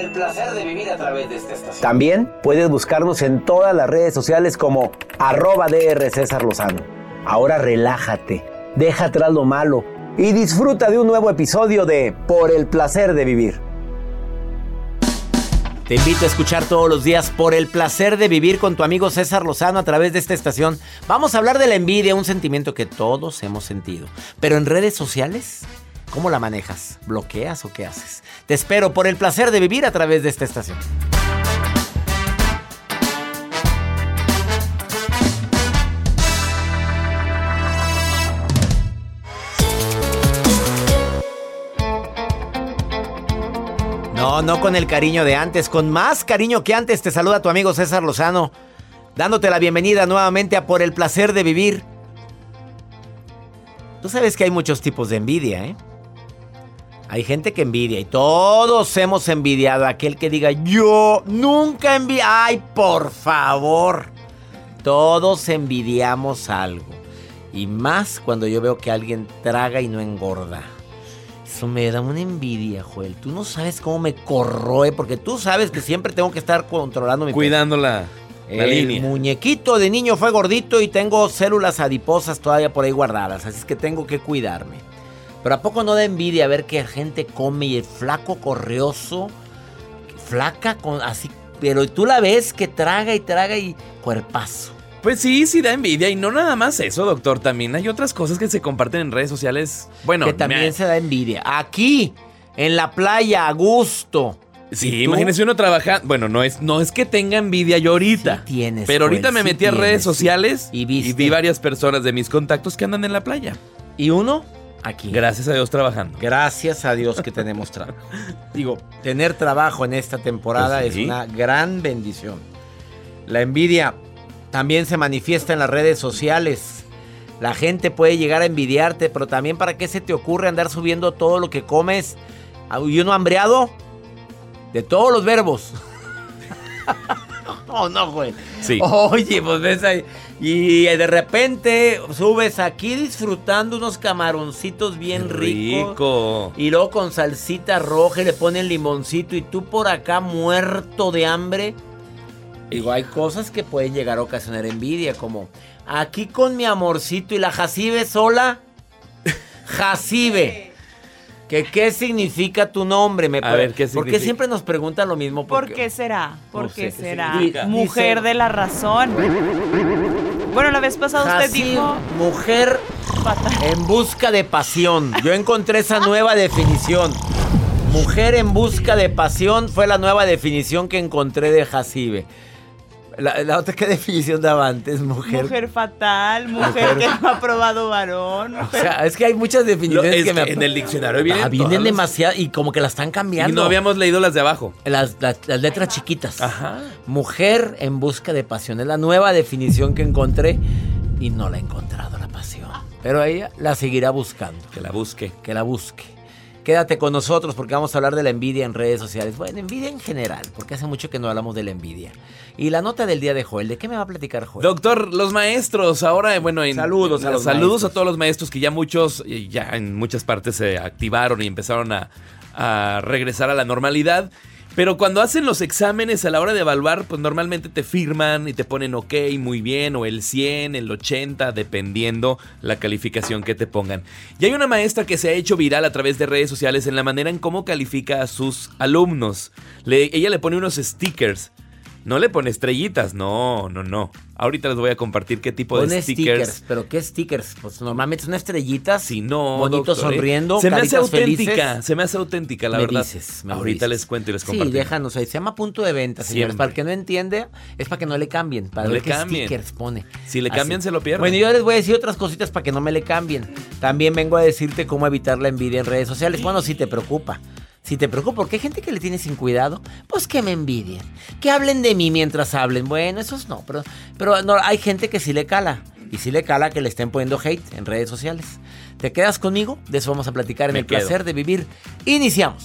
El placer de vivir a través de esta estación. También puedes buscarnos en todas las redes sociales como arroba DR César Lozano. Ahora relájate, deja atrás lo malo y disfruta de un nuevo episodio de Por el placer de vivir. Te invito a escuchar todos los días por el placer de vivir con tu amigo César Lozano a través de esta estación. Vamos a hablar de la envidia, un sentimiento que todos hemos sentido. Pero en redes sociales, ¿cómo la manejas? ¿Bloqueas o qué haces? Te espero por el placer de vivir a través de esta estación. No, no con el cariño de antes, con más cariño que antes te saluda tu amigo César Lozano, dándote la bienvenida nuevamente a Por el placer de vivir. Tú sabes que hay muchos tipos de envidia, ¿eh? Hay gente que envidia y todos hemos envidiado a aquel que diga yo nunca envidié. Ay, por favor. Todos envidiamos algo. Y más cuando yo veo que alguien traga y no engorda. Eso me da una envidia, Joel. Tú no sabes cómo me corroe, porque tú sabes que siempre tengo que estar controlando mi Cuidando la, la el línea. muñequito de niño fue gordito y tengo células adiposas todavía por ahí guardadas, así es que tengo que cuidarme. Pero ¿a poco no da envidia ver que la gente come y el flaco corrioso, flaca con así, pero tú la ves que traga y traga y cuerpazo? Pues sí, sí da envidia. Y no nada más eso, doctor. También hay otras cosas que se comparten en redes sociales. Bueno, que también me- se da envidia. Aquí, en la playa, a gusto. Sí, imagínese uno trabajando. Bueno, no es, no es que tenga envidia yo ahorita. Sí tienes, pero ahorita Joel, me sí metí a redes sí. sociales Y y, vi varias personas de mis contactos que andan en la playa. Y uno, aquí. Gracias a Dios trabajando. Gracias a Dios que tenemos trabajo. Digo, tener trabajo en esta temporada Pues sí. es una gran bendición. La envidia también se manifiesta en las redes sociales. La gente puede llegar a envidiarte, pero también para qué se te ocurre andar subiendo todo lo que comes. Y uno hambreado de todos los verbos. oh, no, güey. Sí. Oye, pues ves ahí. Y de repente subes aquí disfrutando unos camaroncitos bien ricos. Rico. Y luego con salsita roja y le ponen limoncito y tú por acá muerto de hambre. Digo, hay cosas que pueden llegar a ocasionar envidia, como aquí con mi amorcito y la Jacibe sola. Jacibe. ¿Que ¿Qué significa tu nombre? Me A ver, ¿qué ¿Por qué significa? siempre nos preguntan lo mismo? ¿Por Porque- qué será? ¿Por No qué será? Mujer Dice- de la razón. Bueno, la vez pasada usted dijo mujer fatal. En busca de pasión. Yo encontré esa nueva definición. Mujer en busca de pasión fue la nueva definición que encontré de Jacibe. La, la otra, ¿qué definición daba antes? Mujer. Mujer fatal, mujer que no ha probado varón. O sea, es que hay muchas Lo- definiciones es que me que en el diccionario vienen Ah, vienen las- demasiado y como que la están Y cambiando. no habíamos leído las de abajo. las, las- las letras chiquitas. Ajá. Mujer en busca de pasión. Es la nueva definición que encontré y no la he encontrado la pasión. Pero ella la seguirá buscando. Que la busque. que la busque. Quédate con nosotros porque vamos a hablar de la envidia en redes sociales. Bueno, envidia en general, porque hace mucho que no hablamos de la envidia. Y la nota del día de Joel, ¿de qué me va a platicar Joel? Doctor, los maestros, ahora, bueno, en, saludos a los Saludos maestros. a todos los maestros que ya muchos, eh, ya en muchas partes se activaron y empezaron a, a regresar a la normalidad. Pero cuando hacen los exámenes a la hora de evaluar, pues normalmente te firman y te ponen ok, muy bien, o el 100, el 80, dependiendo la calificación que te pongan. Y hay una maestra que se ha hecho viral a través de redes sociales en la manera en cómo califica a sus alumnos. Ella le pone unos stickers. No le pone estrellitas, no, no, no. Ahorita les voy a compartir qué tipo de stickers. stickers. ¿Pero qué stickers? Pues normalmente son estrellitas. Si no, doctor, ¿eh? sonriendo, Se me hace auténtica, felices. se me hace auténtica, la Me verdad. dices, me Ahorita dices. les cuento y les Sí, comparto. déjanos ahí. Se llama punto de venta, señores. Siempre. Para el que no entiende, es para que no le cambien. Para No ver le qué cambien. stickers pone. Si le Así. cambian, se lo pierden. Bueno, yo les voy a decir otras cositas para que no me le cambien. También vengo a decirte cómo evitar la envidia en redes sociales. Bueno, si te preocupa. Si te preocupa, porque hay gente que le tiene sin cuidado, pues que me envidien. Que hablen de mí mientras hablen. Bueno, esos no, pero, pero no, hay gente que sí le cala. Y sí le cala que le estén poniendo hate en redes sociales. ¿Te quedas conmigo? De eso vamos a platicar en Me el quedo. placer de vivir. Iniciamos.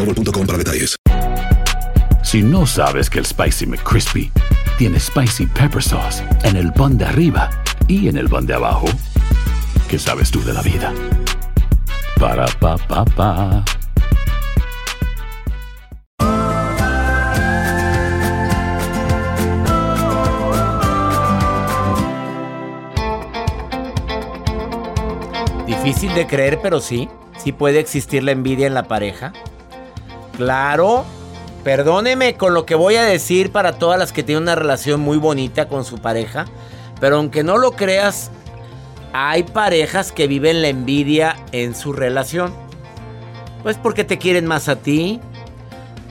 boostmobile.com para detalles. Si no sabes que el Spicy McCrispy tiene Spicy Pepper Sauce en el pan de arriba y en el pan de abajo, ¿qué sabes tú de la vida? Para, pa, pa, pa. Difícil de creer, pero sí. Sí puede existir la envidia en la pareja. Claro. Perdóneme con lo que voy a decir para todas las que tienen una relación muy bonita con su pareja. Pero aunque no lo creas, hay parejas que viven la envidia en su relación. Pues porque te quieren más a ti.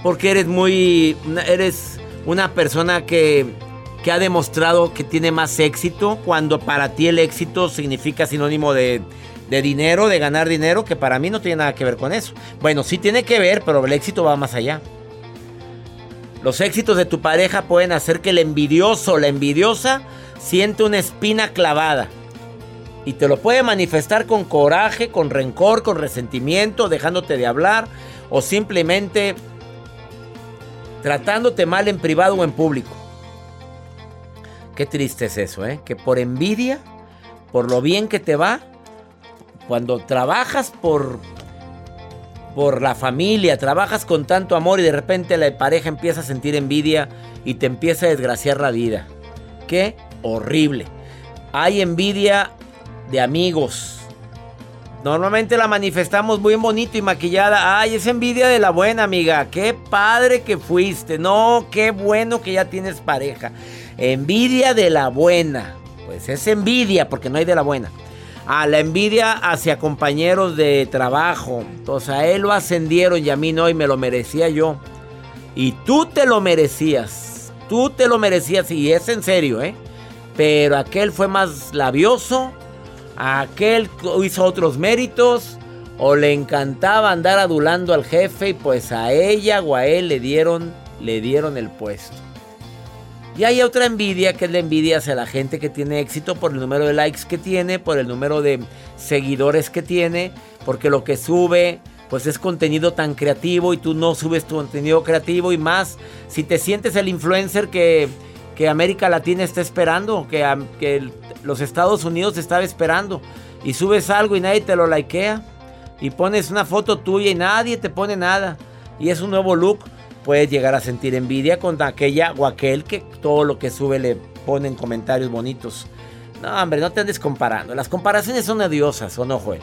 Porque eres muy. Eres una persona que, que ha demostrado que tiene más éxito. Cuando para ti el éxito significa sinónimo de, de dinero, de ganar dinero, que para mí no tiene nada que ver con eso. Bueno, sí tiene que ver, pero el éxito va más allá. Los éxitos de tu pareja pueden hacer que el envidioso la envidiosa siente una espina clavada. Y te lo puede manifestar con coraje, con rencor, con resentimiento, dejándote de hablar o simplemente tratándote mal en privado o en público. Qué triste es eso, ¿eh? Que por envidia, por lo bien que te va, cuando trabajas por por la familia, trabajas con tanto amor y de repente la pareja empieza a sentir envidia y te empieza a desgraciar la vida. Qué horrible. Hay envidia de amigos. Normalmente la manifestamos muy bonito y maquillada. Ay, es envidia de la buena amiga. Qué padre que fuiste. No, qué bueno que ya tienes pareja. Envidia de la buena. Pues es envidia porque no hay de la buena. A la envidia hacia compañeros de trabajo. Entonces a él lo ascendieron y a mí no y me lo merecía yo. Y tú te lo merecías. tú te lo merecías y es en serio, ¿eh? Pero aquel fue más labioso, aquel hizo otros méritos o le encantaba andar adulando al jefe y pues a ella o a él le dieron, le dieron el puesto. Y hay otra envidia que es la envidia hacia la gente que tiene éxito por el número de likes que tiene, por el número de seguidores que tiene, porque lo que sube pues es contenido tan creativo y tú no subes tu contenido creativo y más si te sientes el influencer que, que América Latina está esperando, que, que los Estados Unidos estaba esperando y subes algo y nadie te lo likea y pones una foto tuya y nadie te pone nada y es un nuevo look, puedes llegar a sentir envidia con aquella o aquel que todo lo que sube le ponen comentarios bonitos. No, hombre, no te andes comparando. Las comparaciones son odiosas, ¿o no, Joel?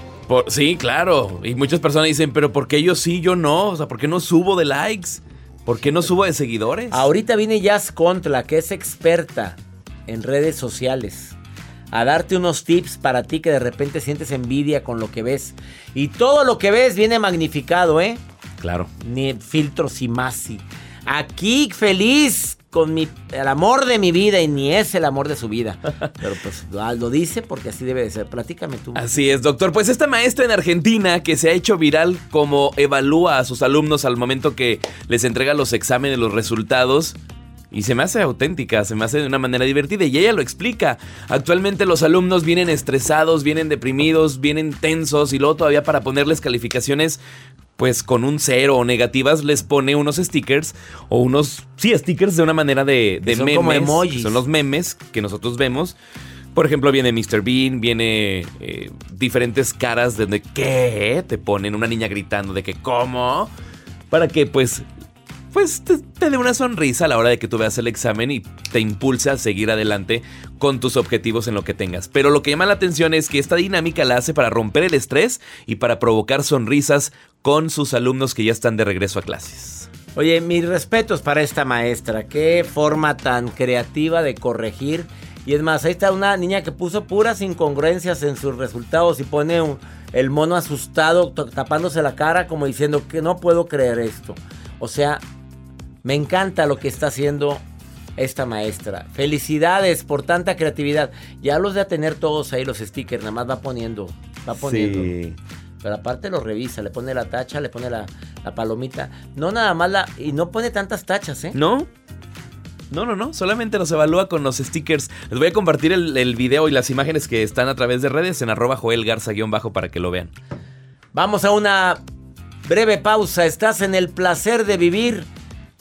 sí, claro. Y muchas personas dicen, pero ¿por qué yo sí, yo no? O sea, ¿por qué no subo de likes? ¿Por qué no subo de seguidores? Ahorita viene Jazz Contra, que es experta en redes sociales, a darte unos tips para ti que de repente sientes envidia con lo que ves. Y todo lo que ves viene magnificado, ¿eh? Claro. Ni filtros y más. Aquí feliz con mi, el amor de mi vida y ni es el amor de su vida. Pero pues lo dice porque así debe de ser. Platícame tú. Así es, doctor. Pues esta maestra en Argentina que se ha hecho viral como evalúa a sus alumnos al momento que les entrega los exámenes, los resultados. Y se me hace auténtica, se me hace de una manera divertida y ella lo explica. Actualmente los alumnos vienen estresados, vienen deprimidos, vienen tensos y luego todavía para ponerles calificaciones pues con un cero o negativas les pone unos stickers o unos, sí, stickers de una manera de, de son memes. Como emojis. Son los memes que nosotros vemos. Por ejemplo, viene Mr. Bean, viene eh, diferentes caras de donde, ¿qué? Te ponen una niña gritando de que, ¿cómo? Para que pues pues te, dé una sonrisa a la hora de que tú veas el examen y te impulsa a seguir adelante con tus objetivos en lo que tengas. Pero lo que llama la atención es que esta dinámica la hace para romper el estrés y para provocar sonrisas con sus alumnos que ya están de regreso a clases. Oye, mis respetos para esta maestra. Qué forma tan creativa de corregir. Y es más, ahí está una niña que puso puras incongruencias en sus resultados y pone el mono asustado tapándose la cara como diciendo que no puedo creer esto. O sea, me encanta lo que está haciendo esta maestra. Felicidades por tanta creatividad. Ya los de a tener todos ahí los stickers, nada más va poniendo, va poniendo. Sí. Pero aparte lo revisa, le pone la tacha, le pone la, palomita. No nada más la... Y no pone tantas tachas, ¿eh? No. No, no, no. Solamente los evalúa con los stickers. Les voy a compartir el, el video y las imágenes que están a través de redes en arroba Joel Garza-bajo para que lo vean. Vamos a una breve pausa. Estás en el placer de vivir.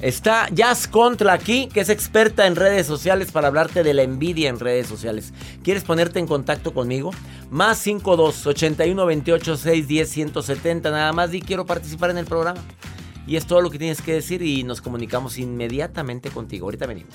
Está Jazz Contra aquí, que es experta en redes sociales para hablarte de la envidia en redes sociales. ¿Quieres ponerte en contacto conmigo? Más 52 81 28 610 170. Nada más di quiero participar en el programa. Y es todo lo que tienes que decir y nos comunicamos inmediatamente contigo. Ahorita venimos.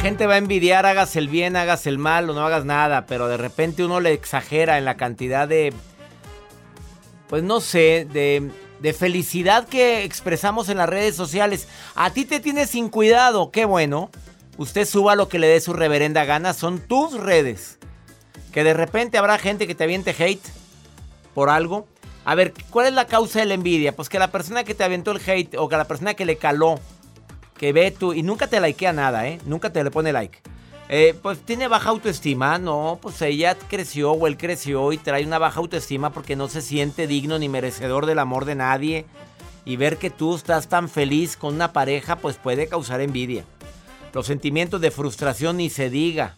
Gente va a envidiar, hagas el bien, hagas el mal o no hagas nada, pero de repente uno le exagera en la cantidad de, pues no sé, de, de felicidad que expresamos en las redes sociales. A ti te tienes sin cuidado, qué bueno. Usted suba lo que le dé su reverenda gana, son tus redes. Que de repente habrá gente que te aviente hate por algo. A ver, ¿cuál es la causa de la envidia? Pues que la persona que te aventó el hate o que la persona que le caló que ve tú y nunca te likea nada, ¿eh? Nunca te le pone like. Eh, pues tiene baja autoestima, no, pues ella creció o él creció y trae una baja autoestima porque no se siente digno ni merecedor del amor de nadie. Y ver que tú estás tan feliz con una pareja, pues puede causar envidia. Los sentimientos de frustración ni se diga.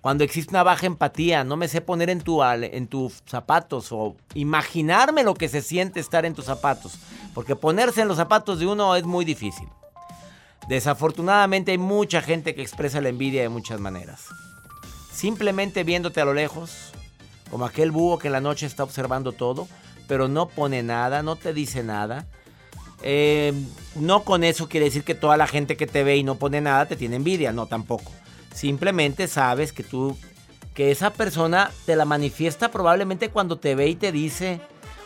Cuando existe una baja empatía, no me sé poner en, tu, en tus zapatos o imaginarme lo que se siente estar en tus zapatos. Porque ponerse en los zapatos de uno es muy difícil. Desafortunadamente hay mucha gente que expresa la envidia de muchas maneras. Simplemente viéndote a lo lejos, como aquel búho que en la noche está observando todo, pero no pone nada, no te dice nada. Eh, no con eso quiere decir que toda la gente que te ve y no pone nada te tiene envidia, no tampoco. Simplemente sabes que tú, que esa persona te la manifiesta probablemente cuando te ve y te dice,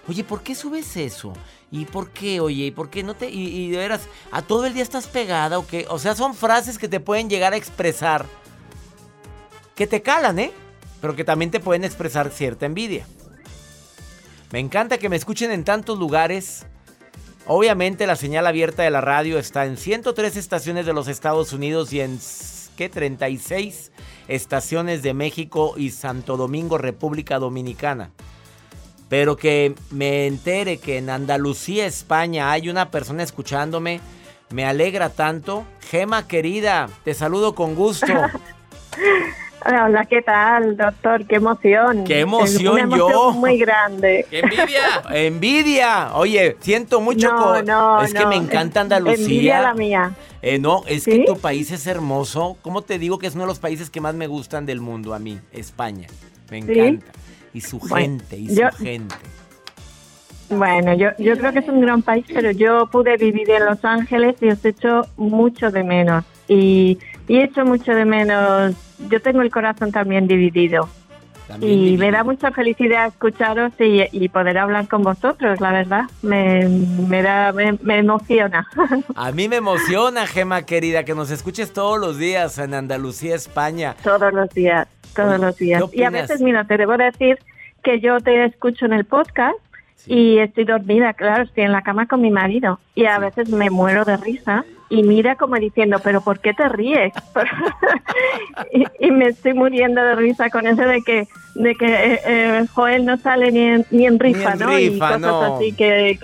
oye, ¿por qué subes eso? ¿Y por qué, oye? ¿Y por qué no te.? Y, de veras, ¿a todo el día estás pegada o qué? O sea, son frases que te pueden llegar a expresar. Que te calan, ¿eh? Pero que también te pueden expresar cierta envidia. Me encanta que me escuchen en tantos lugares. Obviamente la señal abierta de la radio está en 103 estaciones de los Estados Unidos y en ¿qué? 36 estaciones de México y Santo Domingo, República Dominicana. Pero que me entere que en Andalucía, España, hay una persona escuchándome, me alegra tanto. Gema querida, te saludo con gusto. Hola, ¿qué tal, doctor? Qué emoción. Qué emoción, yo. Muy grande. ¡Qué envidia! ¡Envidia! Oye, siento mucho. No, no, es que me encanta Andalucía. Envidia la mía. Eh, no, es que tu país es hermoso. ¿Cómo te digo que es uno de los países que más me gustan del mundo a mí? España. Me encanta y su gente, y su gente. Bueno, yo, yo creo que es un gran país, pero yo pude vivir en Los Ángeles y os echo mucho de menos. Y, y echo mucho de menos. Yo tengo el corazón también dividido. y me da mucha felicidad escucharos y, poder hablar con vosotros, la verdad. Me, me, da, me, emociona. A mí me emociona, Gema querida, que nos escuches todos los días en Andalucía, España. Todos los días todos los días. Y a veces, mira, te debo decir que yo te escucho en el podcast y estoy dormida, claro, estoy en la cama con mi marido y a veces me muero de risa y mira como diciendo, pero ¿por qué te ríes? y, me estoy muriendo de risa con eso de que de que eh, eh, Joel no sale ni en, ni en rifa, ¿no? y cosas así que,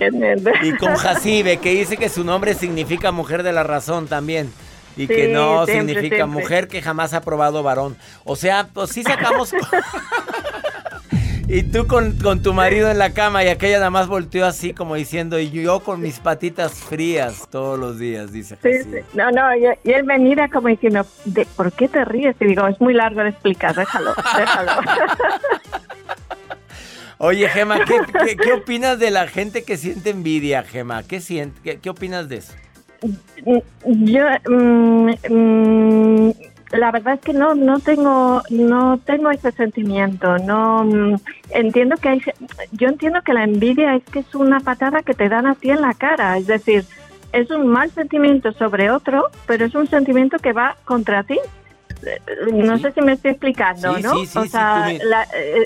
y con Jacibe, que dice que su nombre significa mujer de la razón también. Y que no significa mujer que jamás ha probado varón. O sea, pues sí sacamos... y tú con, tu marido en la cama y aquella nada más volteó así como diciendo, y yo con mis patitas frías todos los días, dice. Sí, No, no, y, él me mira como diciendo, ¿de, ¿por qué te ríes? Y digo, es muy largo de explicar, déjalo, déjalo. Oye, Gema, ¿qué, qué, opinas de la gente que siente envidia, Gema? ¿Qué, siente, qué opinas de eso? Yo, mm, mm, la verdad es que no, no tengo, no tengo ese sentimiento. No mm, entiendo que hay, yo entiendo que la envidia es que es una patada que te dan a ti en la cara. Es decir, es un mal sentimiento sobre otro, pero es un sentimiento que va contra ti. No sé si me estoy explicando, ¿no? o sea, eh,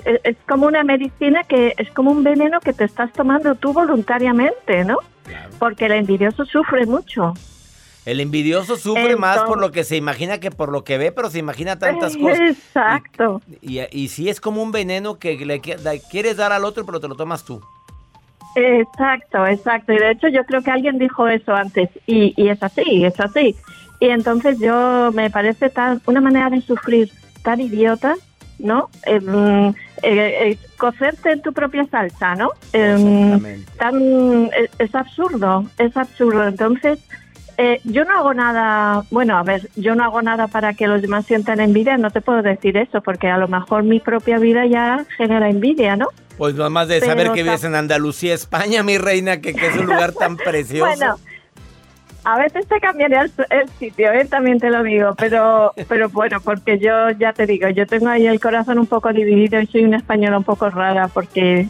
eh, es como una medicina que es como un veneno que te estás tomando tú voluntariamente, ¿no? Porque el envidioso sufre mucho. El envidioso sufre más por lo que se imagina que por lo que ve, pero se imagina tantas cosas. Exacto. Y, y, sí es como un veneno que le, quieres dar al otro, pero te lo tomas tú. Exacto, exacto. Y de hecho yo creo que alguien dijo eso antes. Y, y es así, es así. Y entonces yo me parece tan, una manera de sufrir tan idiota, ¿no? Em, eh, eh, cocerte en tu propia salsa, ¿no? Em, tan, es, es absurdo, es absurdo. Entonces, eh, yo no hago nada, bueno, a ver, yo no hago nada para que los demás sientan envidia, no te puedo decir eso, porque a lo mejor mi propia vida ya genera envidia, ¿no? Pues nada más de saber que vives en Andalucía, España, mi reina, que, que es un lugar tan precioso. bueno, a veces te cambiaría el, el sitio, ¿eh? también te lo digo, pero, pero bueno, porque yo ya te digo, yo tengo ahí el corazón un poco dividido y soy una española un poco rara porque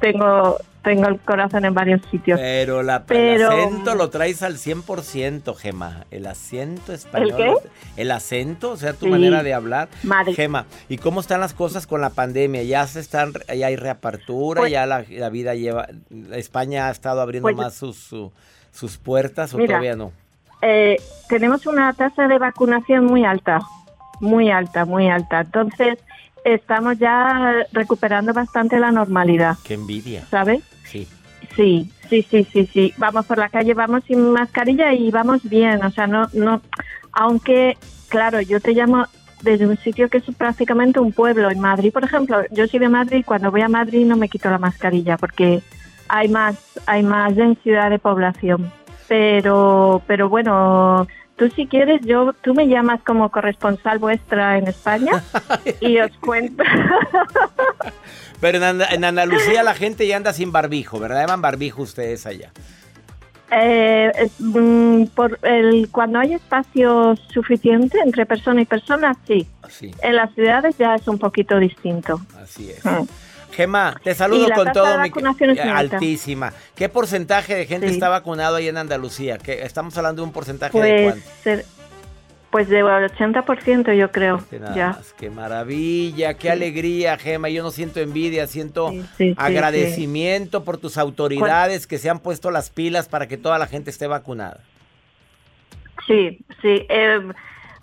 tengo tengo el corazón en varios sitios. Pero, la, el acento lo traes al 100%, Gema. El acento español. ¿El qué? El acento, o sea, tu Sí. manera de hablar. Madre. Gema, ¿y cómo están las cosas con la pandemia? ¿Ya se están, ya hay reapertura? Pues- ¿Ya la, la vida lleva... España ha estado abriendo Pues- más sus, su- sus puertas o Mira, todavía no? Eh, tenemos una tasa de vacunación muy alta, muy alta, muy alta. Entonces, estamos ya recuperando bastante la normalidad, Qué envidia. ¿sabes? Sí. Sí, sí, sí, sí, sí. Vamos por la calle, vamos sin mascarilla y vamos bien. O sea, no, no. Aunque, claro, yo te llamo desde un sitio que es prácticamente un pueblo. En Madrid, por ejemplo, yo soy de Madrid. Cuando voy a Madrid no me quito la mascarilla porque hay más, hay más densidad de población. Pero, pero bueno, tú si quieres, yo, tú me llamas como corresponsal vuestra en España y os cuento. Pero en, Anda- en Andalucía la gente ya anda sin barbijo, ¿verdad? Llaman barbijo ustedes allá. Eh, eh, mm, por el, cuando hay espacio suficiente entre persona y persona, sí. Sí, En las ciudades ya es un poquito distinto. así es. Mm. Gema, te saludo con todo mi altísima. ¿Qué porcentaje de gente Sí. está vacunado ahí en Andalucía? ¿Qué- estamos hablando de un porcentaje de Pues, cuánto? ser- pues de 80% yo creo. Nada Ya. más, qué maravilla, qué alegría, Gema. Yo no siento envidia, siento Sí, sí, sí, agradecimiento por tus autoridades que se han puesto las pilas para que toda la gente esté vacunada. Sí, sí. eh,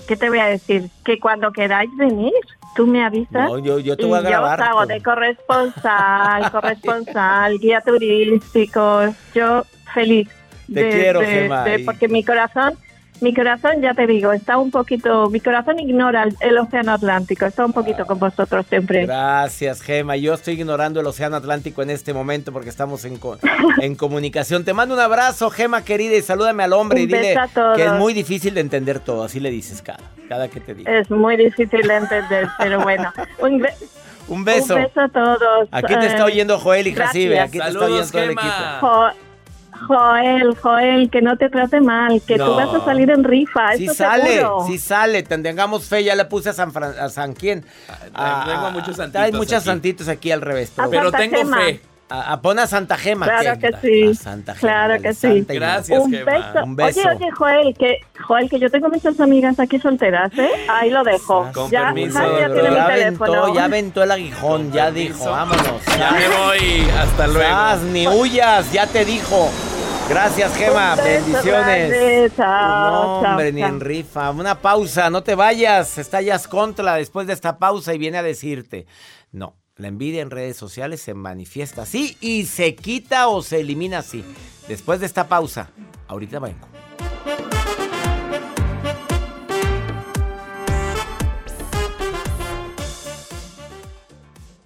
¿Qué te voy a decir? Que cuando queráis venir, tú me avisas. No, yo, yo te voy a grabar. Yo hago de corresponsal, corresponsal, guía turístico. Yo feliz. Te de- quiero, de- Gemma, de- porque mi corazón, mi corazón, ya te digo, está un poquito, mi corazón ignora el, el océano Atlántico, está un poquito con vosotros siempre. Gracias, Gema. Yo estoy ignorando el Océano Atlántico en este momento porque estamos en, co- en comunicación. Te mando un abrazo, Gema querida, y salúdame al hombre y dile que es muy difícil de entender todo. Así le dices cada, cada que te diga. Es muy difícil de entender, pero bueno. Un, be- Un beso. un beso a todos. Aquí te está oyendo Joel y Jacibe. Aquí te está oyendo todo el equipo. Jo- Joel, Joel, que no te trate mal, que No. tú vas a salir en rifa, Sí eso sale, seguro. sí sale. Tengamos fe, ya le puse a San, Fran- a San quién. tengo a muchos santitos Hay muchos aquí. santitos aquí al revés. Pero Santa tengo fe. A, a- pon a Santa Gema. Claro que sí. a Santa Gema, Claro que sí. Santa Gracias, Un Gema. beso. Un beso. Oye, oye, Joel, que Joel, que yo tengo muchas amigas aquí solteras, ¿eh? Ahí lo dejo. Con ya, permiso, ya doctora. tiene mi ya teléfono. aventó, ya aventó el aguijón, ya dijo, vámonos. Ya me voy. Hasta luego. Ni huyas, ya te dijo. Gracias, Gema. Un beso Bendiciones. grande, chao, no, chao, hombre, ni chao. en rifa. Una pausa, no te vayas. Está Jazz Contra después de esta pausa y viene a decirte. No, la envidia en redes sociales se manifiesta así y se quita o se elimina así. Después de esta pausa, ahorita vengo.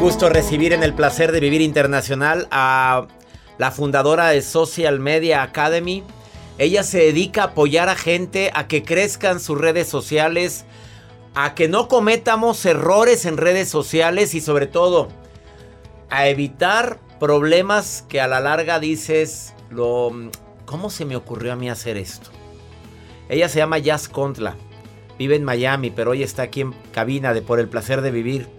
Gusto recibir en el placer de vivir internacional a la fundadora de Social Media Academy. Ella se dedica a apoyar a gente a que crezcan sus redes sociales, a que no cometamos errores en redes sociales y sobre todo a evitar problemas que a la larga dices, lo, ¿cómo se me ocurrió a mí hacer esto? Ella se llama Jazz Contla, vive en Miami, pero hoy está aquí en cabina de Por el Placer de Vivir.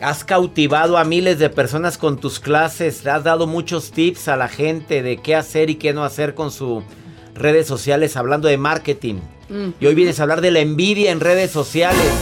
Has cautivado a miles de personas con tus clases, has dado muchos tips a la gente de qué hacer y qué no hacer con sus redes sociales, hablando de marketing. Mm. Y hoy vienes a hablar de la envidia en redes sociales.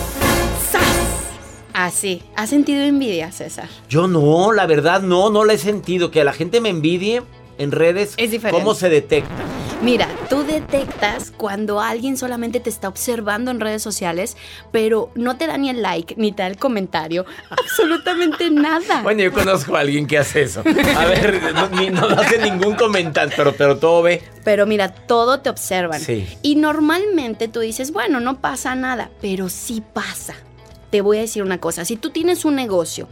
Así. ¿Has sentido envidia, César? Yo no, la verdad no, no la he sentido. Que la gente me envidie en redes, Es diferente. ¿cómo se detecta? Mira, tú detectas cuando alguien solamente te está observando en redes sociales, pero no te da ni el like, ni te da el comentario, absolutamente nada. Bueno, yo conozco a alguien que hace eso. A ver, no, ni- no hace ningún comentario, pero, pero todo ve. Pero mira, todo te observan. Sí. Y normalmente tú dices, bueno, no pasa nada, pero sí pasa. Te voy a decir una cosa, si tú tienes un negocio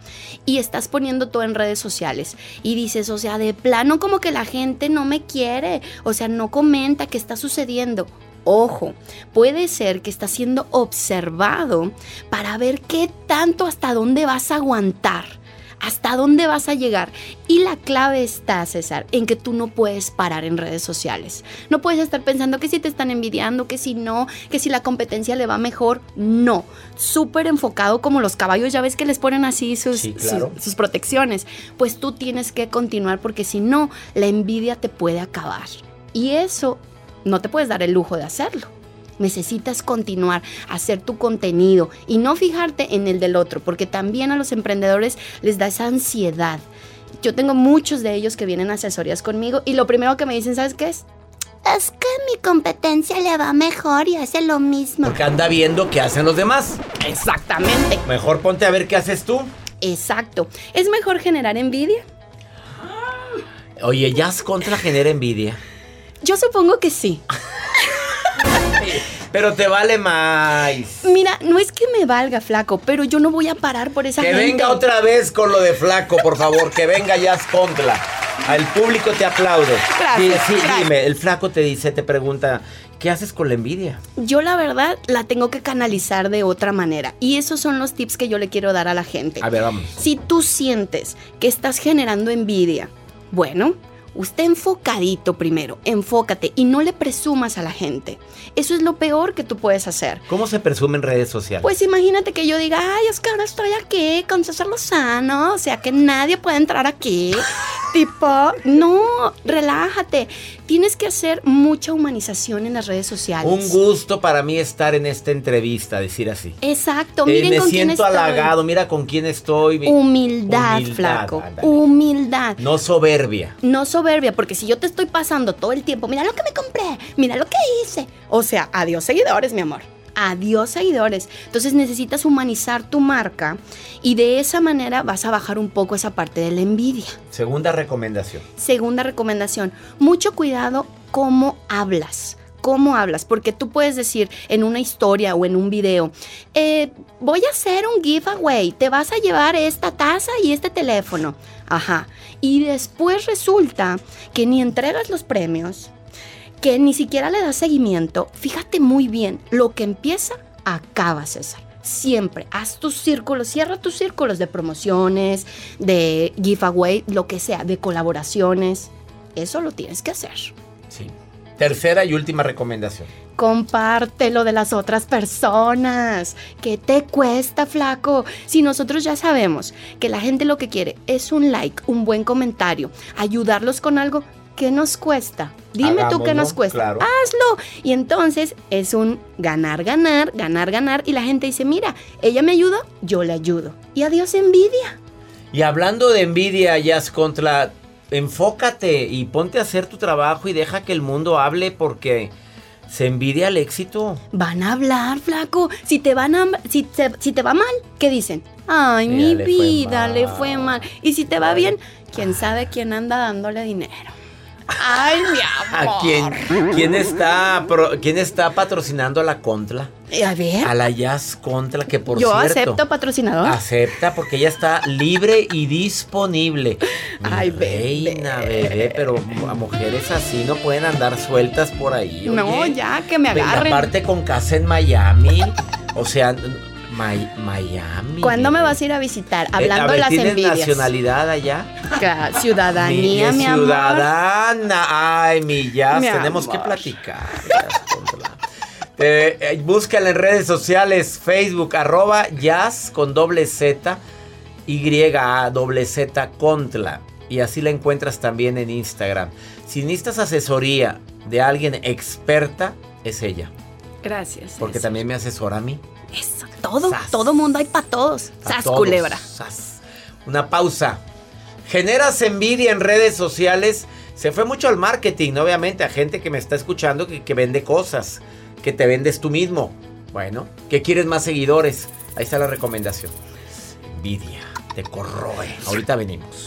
y estás poniendo todo en redes sociales y dices, o sea, de plano como que la gente no me quiere, o sea, no comenta qué está sucediendo. Ojo, puede ser que estás siendo observado para ver qué tanto hasta dónde vas a aguantar. ¿Hasta dónde vas a llegar? Y la clave está, César, en que tú no puedes parar en redes sociales. No puedes estar pensando que si te están envidiando, que si no, que si la competencia le va mejor. No. Súper enfocado como los caballos, ya ves que les ponen así sus, Sí, claro. sus, sus protecciones. Pues tú tienes que continuar porque si no, la envidia te puede acabar. Y eso no te puedes dar el lujo de hacerlo. Necesitas continuar, hacer tu contenido y no fijarte en el del otro, porque también a los emprendedores les da esa ansiedad. Yo tengo muchos de ellos que vienen a asesorías conmigo y lo primero que me dicen, ¿sabes qué es? Es que mi competencia le va mejor y hace lo mismo. Porque anda viendo qué hacen los demás. Exactamente. Mejor ponte a ver qué haces tú. Exacto. ¿Es mejor generar envidia? Oye, Jazz Contra genera envidia. Yo supongo que sí. Pero te vale más. Mira, no es que me valga flaco, pero yo no voy a parar por esa Que gente. venga otra vez con lo de flaco, por favor. Que venga Jazz Contra. Al público te aplaudo. Gracias, Sí, sí, gracias. dime, el flaco te dice, te pregunta, ¿qué haces con la envidia? Yo la verdad la tengo que canalizar de otra manera. Y esos son los tips que yo le quiero dar a la gente. A ver, vamos. Si tú sientes que estás generando envidia, bueno, usted enfocadito primero, enfócate y no le presumas a la gente. Eso es lo peor que tú puedes hacer. ¿Cómo se presume en redes sociales? Pues imagínate que yo diga, ay, es que ahora estoy aquí con César Lozano, o sea que nadie puede entrar aquí. tipo, no, relájate. Tienes que hacer mucha humanización en las redes sociales. Un gusto para mí estar en esta entrevista, decir así. Exacto, Eh, miren me con quién siento estoy. halagado, mira con quién estoy. mi- Humildad, Humildad, flaco. ándale. Humildad. No soberbia. No soberbia, porque si yo te estoy pasando todo el tiempo, mira lo que me compré, mira lo que hice. O sea, adiós seguidores, mi amor. Adiós seguidores. Entonces necesitas humanizar tu marca y de esa manera vas a bajar un poco esa parte de la envidia. Segunda recomendación. Segunda recomendación, mucho cuidado cómo hablas. ¿Cómo hablas? Porque tú puedes decir en una historia o en un video, eh, voy a hacer un giveaway, te vas a llevar esta taza y este teléfono. Ajá. Y después resulta que ni entregas los premios, que ni siquiera le das seguimiento. Fíjate muy bien, lo que empieza, acaba, César. Siempre, haz tus círculos, cierra tus círculos de promociones, de giveaway, lo que sea, de colaboraciones. Eso lo tienes que hacer. Sí. Tercera y última recomendación. Compártelo de las otras personas. ¿Qué te cuesta, flaco? Si nosotros ya sabemos que la gente lo que quiere es un like, un buen comentario, ayudarlos con algo, ¿qué nos cuesta? Dime tú qué nos cuesta. claro. Hazlo. Y entonces es un ganar, ganar, ganar, ganar. Y la gente dice, mira, ella me ayuda, yo le ayudo. Y adiós envidia. Y hablando de envidia, Jazz Contra, enfócate y ponte a hacer tu trabajo y deja que el mundo hable porque se envidia el éxito. Van a hablar, flaco. Si te van a, si te, si te va mal, ¿qué dicen? Ay, Ella mi le fue vida, le fue mal. Y si te va bien, quién sabe quién anda dándole dinero. Ay, mi amor. ¿A quién, quién está pro- quién está patrocinando a la Contla? Eh, A ver. A la Jazz Contla, que por Yo cierto. acepto patrocinador. Acepta porque ella está libre y disponible. Mi Ay, reina, bebé, pero a mujeres así no pueden andar sueltas por ahí. no, ya, que me agarren. Aparte con casa en Miami. O sea, Mi- Miami. ¿Cuándo me vas a ir a visitar? Eh, a Hablando ver, de las ¿tienes envidias. nacionalidad allá? Ciudadanía, Mi- mi, amor. ciudadana. Ay, mi jazz. Mi Tenemos que platicar. Jazz Contra. Eh, eh, búscala en redes sociales, Facebook, arroba jazz con doble Z, Y A doble Z Contla. Y así la encuentras también en Instagram. Si necesitas asesoría de alguien experta, es ella. Gracias. Porque también me asesora a mí. Todo, todo mundo hay para todos. A Sas, todos. culebra. Sas. Una pausa. Generas envidia en redes sociales. Se fue mucho al marketing, ¿no? obviamente, a gente que me está escuchando que, que vende cosas, que te vendes tú mismo. Bueno, que quieres más seguidores. Ahí está la recomendación. Envidia, te corroe. Ahorita venimos.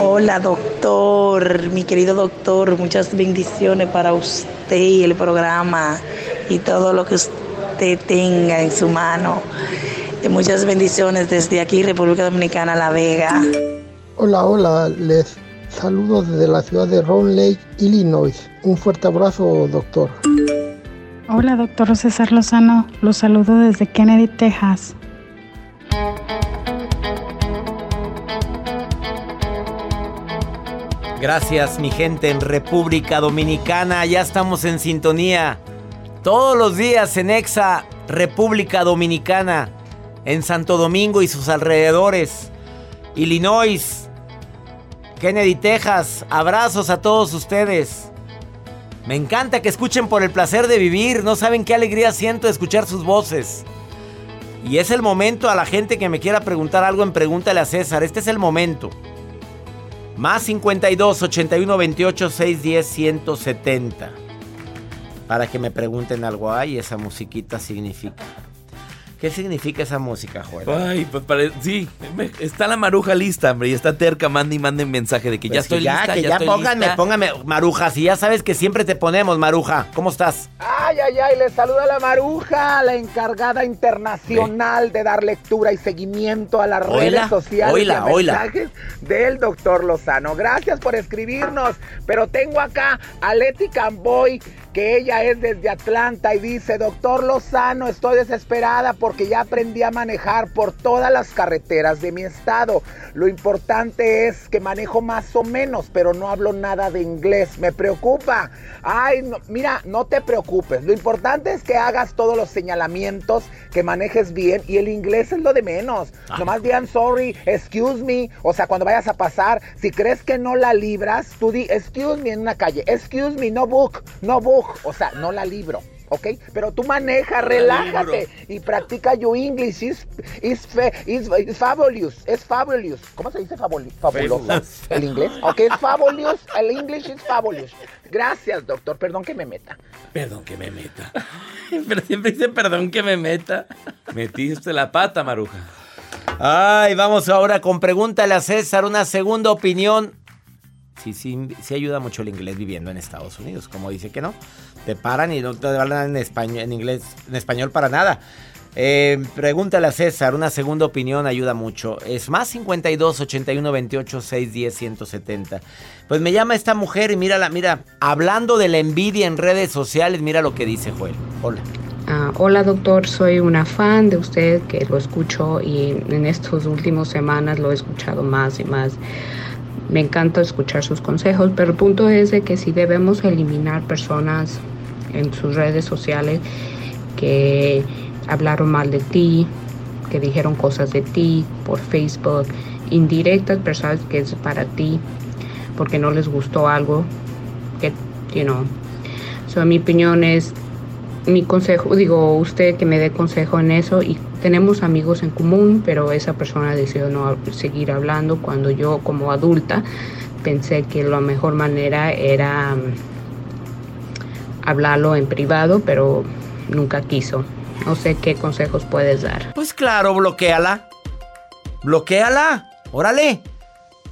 Hola doctor, mi querido doctor, muchas bendiciones para usted y el programa y todo lo que usted tenga en su mano. Muchas bendiciones desde aquí, República Dominicana, La Vega. Hola, hola, les saludo desde la ciudad de Round Lake, Illinois. Un fuerte abrazo, doctor. Hola, doctor César Lozano. Los saludo desde Kennedy, Texas. Gracias, mi gente en República Dominicana. Ya estamos en sintonía. Todos los días en Exa, República Dominicana. En Santo Domingo y sus alrededores. Illinois. Kennedy, Texas. Abrazos a todos ustedes. Me encanta que escuchen por el placer de vivir. No saben qué alegría siento de escuchar sus voces. Y es el momento a la gente que me quiera preguntar algo en Pregúntale a César. Este es el momento. Más 52 81 28 610 170. Para que me pregunten algo. Ay, esa musiquita significa. ¿Qué significa esa música, Joel? Ay, pues pare- sí, me- está la maruja lista, hombre, y está terca, mande y mande mensaje de que ya Pues estoy que ya, lista, que ya, ya, estoy pónganme, lista. pónganme, Maruja. Si ya sabes que siempre te ponemos, Maruja. ¿Cómo estás? Ay, ay, ay, les saluda la Maruja, la encargada internacional de dar lectura y seguimiento a las redes sociales oíla, y a oíla. mensajes del doctor Lozano. Gracias por escribirnos, pero tengo acá a Leti Camboy que ella es desde Atlanta y dice, doctor Lozano, estoy desesperada porque ya aprendí a manejar por todas las carreteras de mi estado. Lo importante es que manejo más o menos, pero no hablo nada de inglés. Me preocupa. Ay, mira, no te preocupes. Lo importante es que hagas todos los señalamientos, que manejes bien y el inglés es lo de menos. Ah. Nomás digan sorry, excuse me. O sea, cuando vayas a pasar, si crees que no la libras, tú di excuse me en una calle. Excuse me, no book, no book. O sea, no la libro. ¿ok? Pero tú maneja, relájate y practica your English. Is, is, fe- is fabulous. Es fabulous. ¿Cómo se dice fabuloso? Fabulous. El inglés. Ok, es fabulous. El English is fabulous. Gracias, doctor. Perdón que me meta. Perdón que me meta. Pero siempre dice perdón que me meta. Metiste la pata, Maruja. Ay, vamos ahora con pregúntale a César una segunda opinión. Sí, sí, sí ayuda mucho el inglés viviendo en Estados Unidos, como dice que no. Te paran y no te hablan en español, en inglés, en español para nada. Eh, pregúntale a César, una segunda opinión ayuda mucho. Es más 52 81 28 610 170. Pues me llama esta mujer y mírala, mira, hablando de la envidia en redes sociales, mira lo que dice Joel. Hola. Ah, hola doctor, soy una fan de usted que lo escucho y en estas últimas semanas lo he escuchado más y más. Me encanta escuchar sus consejos, pero el punto es de que si debemos eliminar personas en sus redes sociales que hablaron mal de ti, que dijeron cosas de ti por Facebook, indirectas, personas que es para ti porque no les gustó algo que, you know. So, mi opinión es mi consejo, digo, usted que me dé consejo en eso y tenemos amigos en común, pero esa persona decidió no seguir hablando cuando yo como adulta pensé que la mejor manera era mm, hablarlo en privado, pero nunca quiso. No sé qué consejos puedes dar. Pues claro, bloqueala. Bloqueala. Órale.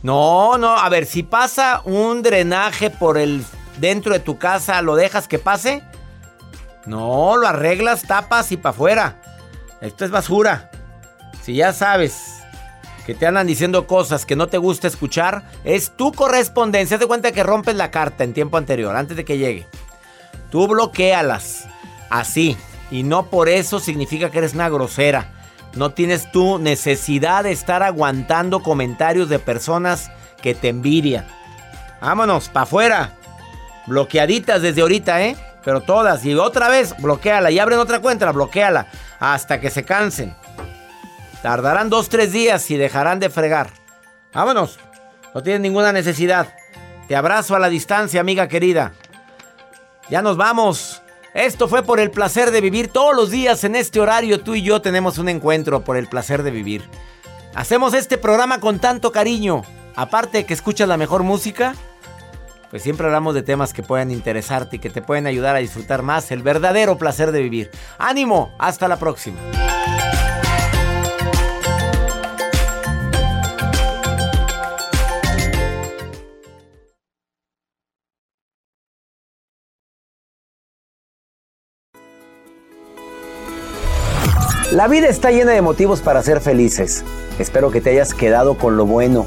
No, no, a ver, si pasa un drenaje por el dentro de tu casa, ¿lo dejas que pase? No, lo arreglas, tapas y para afuera. Esto es basura. Si ya sabes que te andan diciendo cosas que no te gusta escuchar, es tu correspondencia. Haz de cuenta que rompes la carta en tiempo anterior, antes de que llegue. Tú bloquealas. Así. Y no por eso significa que eres una grosera. No tienes tu necesidad de estar aguantando comentarios de personas que te envidian. Vámonos, para afuera. Bloqueaditas desde ahorita, ¿eh? Pero todas. Y otra vez, bloqueala. Y abren otra cuenta, bloqueala. Hasta que se cansen. Tardarán dos, tres días y dejarán de fregar. Vámonos. No tienes ninguna necesidad. Te abrazo a la distancia, amiga querida. Ya nos vamos. Esto fue por el placer de vivir. Todos los días en este horario tú y yo tenemos un encuentro por el placer de vivir. Hacemos este programa con tanto cariño. Aparte de que escuchas la mejor música, pues siempre hablamos de temas que pueden interesarte y que te pueden ayudar a disfrutar más el verdadero placer de vivir. Ánimo, hasta la próxima. La vida está llena de motivos para ser felices. Espero que te hayas quedado con lo bueno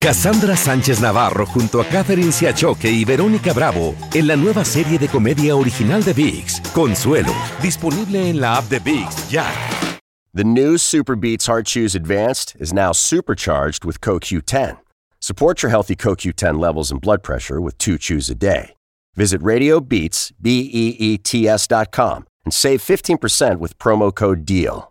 Cassandra Sánchez Navarro junto a Catherine Siachoque y Verónica Bravo en la nueva serie de comedia original de VIX, Consuelo, disponible en la app de VIX ya. The new Super Beats Heart Chews Advanced is now supercharged with CoQ10. Support your healthy CoQ10 levels and blood pressure with two chews a day. Visit RadioBeats, B-E-E-T-S dot com and save 15% with promo code DEAL.